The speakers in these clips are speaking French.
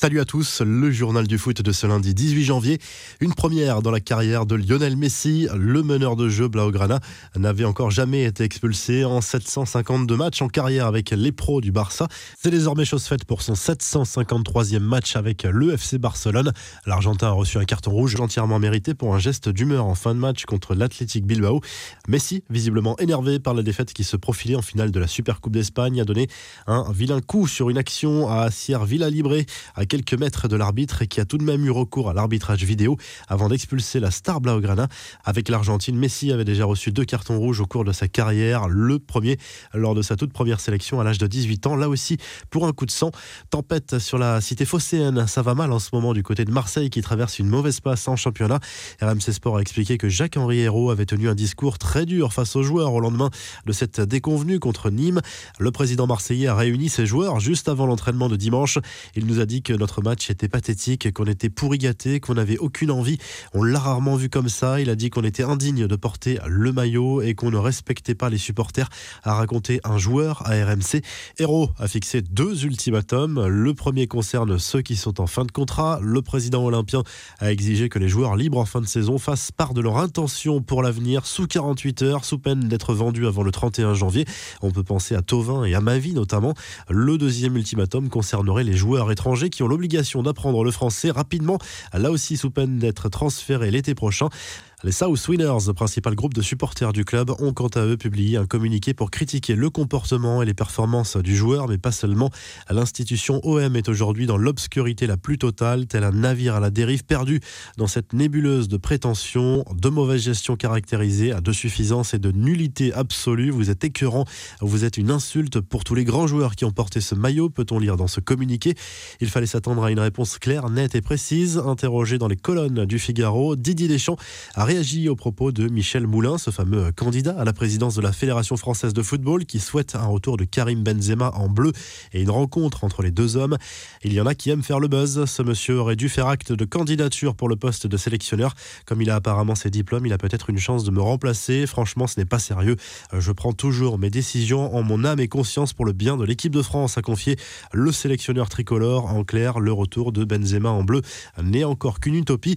Salut à tous, le journal du foot de ce lundi 18 janvier. Une première dans la carrière de Lionel Messi, le meneur de jeu Blaugrana n'avait encore jamais été expulsé en 752 matchs en carrière avec les pros du Barça. C'est désormais chose faite pour son 753e match avec le FC Barcelone. L'Argentin a reçu un carton rouge entièrement mérité pour un geste d'humeur en fin de match contre l'Athletic Bilbao. Messi, visiblement énervé par la défaite qui se profilait en finale de la Supercoupe d'Espagne, a donné un vilain coup sur une action à Sierre Villa Libre quelques mètres de l'arbitre et qui a tout de même eu recours à l'arbitrage vidéo avant d'expulser la star Blaugrana. Avec l'Argentine, Messi avait déjà reçu deux cartons rouges au cours de sa carrière. Le premier lors de sa toute première sélection à l'âge de 18 ans, là aussi pour un coup de sang. Tempête sur la cité phocéenne, ça va mal en ce moment du côté de Marseille qui traverse une mauvaise passe en championnat. RMC Sport a expliqué que Jacques-Henri Hérault avait tenu un discours très dur face aux joueurs au lendemain de cette déconvenue contre Nîmes. Le président marseillais a réuni ses joueurs juste avant l'entraînement de dimanche. Il nous a dit que notre match était pathétique, qu'on était pourri gâté, qu'on n'avait aucune envie. On l'a rarement vu comme ça. Il a dit qu'on était indigne de porter le maillot et qu'on ne respectait pas les supporters, a raconté un joueur à RMC. Héros a fixé deux ultimatums. Le premier concerne ceux qui sont en fin de contrat. Le président olympien a exigé que les joueurs libres en fin de saison fassent part de leur intention pour l'avenir sous 48 heures, sous peine d'être vendus avant le 31 janvier. On peut penser à Tovin et à Mavi notamment. Le deuxième ultimatum concernerait les joueurs étrangers qui l'obligation d'apprendre le français rapidement, là aussi sous peine d'être transférés l'été prochain. Les South Winners, principal groupe de supporters du club, ont quant à eux publié un communiqué pour critiquer le comportement et les performances du joueur, mais pas seulement. L'institution OM est aujourd'hui dans l'obscurité la plus totale, tel un navire à la dérive perdu dans cette nébuleuse de prétention, de mauvaise gestion caractérisée, de suffisance et de nullité absolue. Vous êtes écœurant, vous êtes une insulte pour tous les grands joueurs qui ont porté ce maillot, peut-on lire dans ce communiqué. Il fallait s'attendre à une réponse claire, nette et précise. Interrogé dans les colonnes du Figaro, Didier Deschamps a réagi au propos de Michel Moulin, ce fameux candidat à la présidence de la Fédération française de football qui souhaite un retour de Karim Benzema en bleu et une rencontre entre les deux hommes. Il y en a qui aiment faire le buzz. Ce monsieur aurait dû faire acte de candidature pour le poste de sélectionneur. Comme il a apparemment ses diplômes, il a peut-être une chance de me remplacer. Franchement, ce n'est pas sérieux. Je prends toujours mes décisions en mon âme et conscience pour le bien de l'équipe de France, a confié le sélectionneur tricolore. En clair, le retour de Benzema en bleu n'est encore qu'une utopie.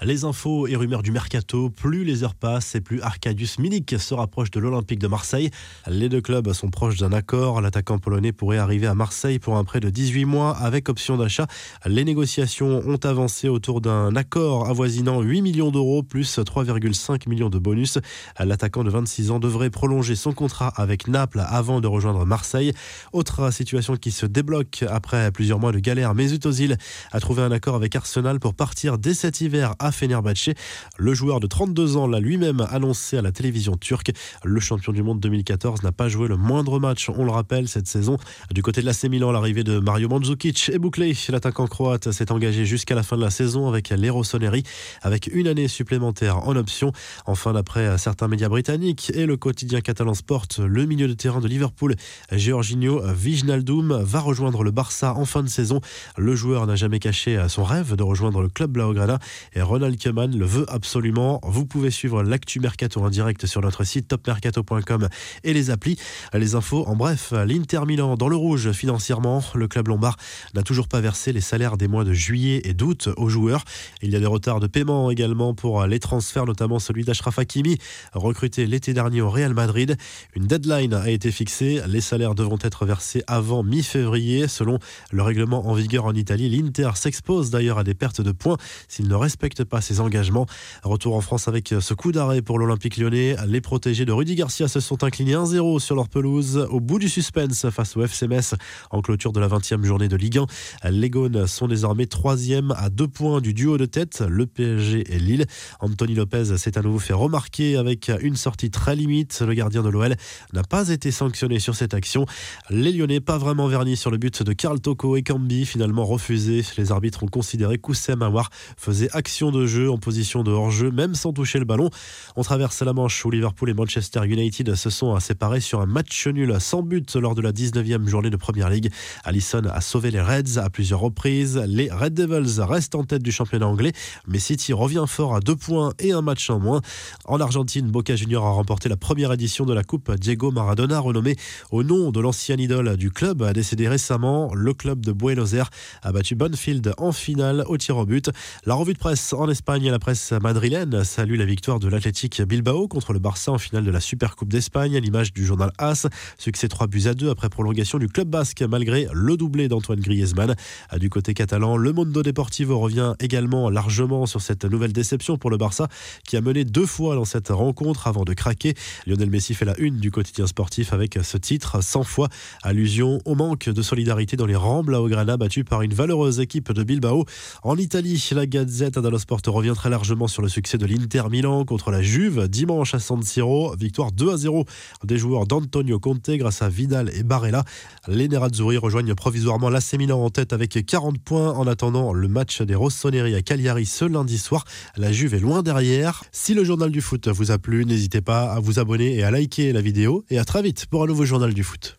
Les infos et rumeurs du mercato, plus les heures passent et plus Arkadiusz Milik se rapproche de l'Olympique de Marseille. Les deux clubs sont proches d'un accord. L'attaquant polonais pourrait arriver à Marseille pour un prêt de 18 mois avec option d'achat. Les négociations ont avancé autour d'un accord avoisinant 8 millions d'euros plus 3,5 millions de bonus. L'attaquant de 26 ans devrait prolonger son contrat avec Naples avant de rejoindre Marseille. Autre situation qui se débloque après plusieurs mois de galère. Mesut Ozil a trouvé un accord avec Arsenal pour partir dès cet hiver à Fenerbahçe. Le joueur de 32 ans l'a lui-même annoncé à la télévision turque. Le champion du monde 2014 n'a pas joué le moindre match, on le rappelle, cette saison. Du côté de l'AC Milan, l'arrivée de Mario Mandzukic est bouclée. L'attaquant croate s'est engagé jusqu'à la fin de la saison avec les Rossoneri, avec une année supplémentaire en option. Enfin, d'après certains médias britanniques et le quotidien catalan Sport, le milieu de terrain de Liverpool, Georginio Wijnaldum, va rejoindre le Barça en fin de saison. Le joueur n'a jamais caché son rêve de rejoindre le club Blaugrana et Ronald Koeman le veut absolument. Vous pouvez suivre l'actu mercato en direct sur notre site topmercato.com et les applis. Les infos en bref, l'Inter Milan dans le rouge financièrement. Le club lombard n'a toujours pas versé les salaires des mois de juillet et d'août aux joueurs. Il y a des retards de paiement également pour les transferts, notamment celui d'Ashraf Hakimi, recruté l'été dernier au Real Madrid. Une deadline a été fixée. Les salaires devront être versés avant mi-février. Selon le règlement en vigueur en Italie, l'Inter s'expose d'ailleurs à des pertes de points s'il ne respecte pas ses engagements. Retour en France avec ce coup d'arrêt pour l'Olympique lyonnais. Les protégés de Rudy Garcia se sont inclinés 1-0 sur leur pelouse au bout du suspense face au FC Metz en clôture de la 20e journée de Ligue 1. Les Gaunes sont désormais troisième à deux points du duo de tête, le PSG et Lille. Anthony Lopez s'est à nouveau fait remarquer avec une sortie très limite. Le gardien de l'OL n'a pas été sanctionné sur cette action. Les Lyonnais pas vraiment vernis sur le but de Karl Toko et Cambi, finalement refusé. Les arbitres ont considéré qu'Oussem Aouar faisait action de jeu en position de hors-jeu, même même sans toucher le ballon. On traverse la Manche où Liverpool et Manchester United se sont séparés sur un match nul sans but lors de la 19e journée de Première Ligue. Allison a sauvé les Reds à plusieurs reprises. Les Red Devils restent en tête du championnat anglais, mais City revient fort à deux points et un match en moins. En Argentine, Boca Junior a remporté la première édition de la Coupe Diego Maradona, renommée au nom de l'ancien idole du club, a décédé récemment. Le club de Buenos Aires a battu Banfield en finale au tir au but. La revue de presse en Espagne, la presse madrilène salue la victoire de l'Athletic Bilbao contre le Barça en finale de la Supercoupe d'Espagne, à l'image du journal AS. Succès 3 buts à 2 après prolongation du club basque malgré le doublé d'Antoine Griezmann. Du côté catalan, le Mondo Deportivo revient également largement sur cette nouvelle déception pour le Barça qui a mené deux fois dans cette rencontre avant de craquer. Lionel Messi fait la une du quotidien sportif avec ce titre 100 fois allusion au manque de solidarité dans les rangs Blaugrana battu par une valeureuse équipe de Bilbao. En Italie, la Gazette dello Sport revient très largement sur le succès l'Inter Milan contre la Juve dimanche à San Siro. Victoire 2 à 0 des joueurs d'Antonio Conte grâce à Vidal et Barella. Les Nerazzurri rejoignent provisoirement l'AC Milan en tête avec 40 points en attendant le match des Rossoneri à Cagliari ce lundi soir. La Juve est loin derrière. Si le journal du foot vous a plu, n'hésitez pas à vous abonner et à liker la vidéo. Et à très vite pour un nouveau journal du foot.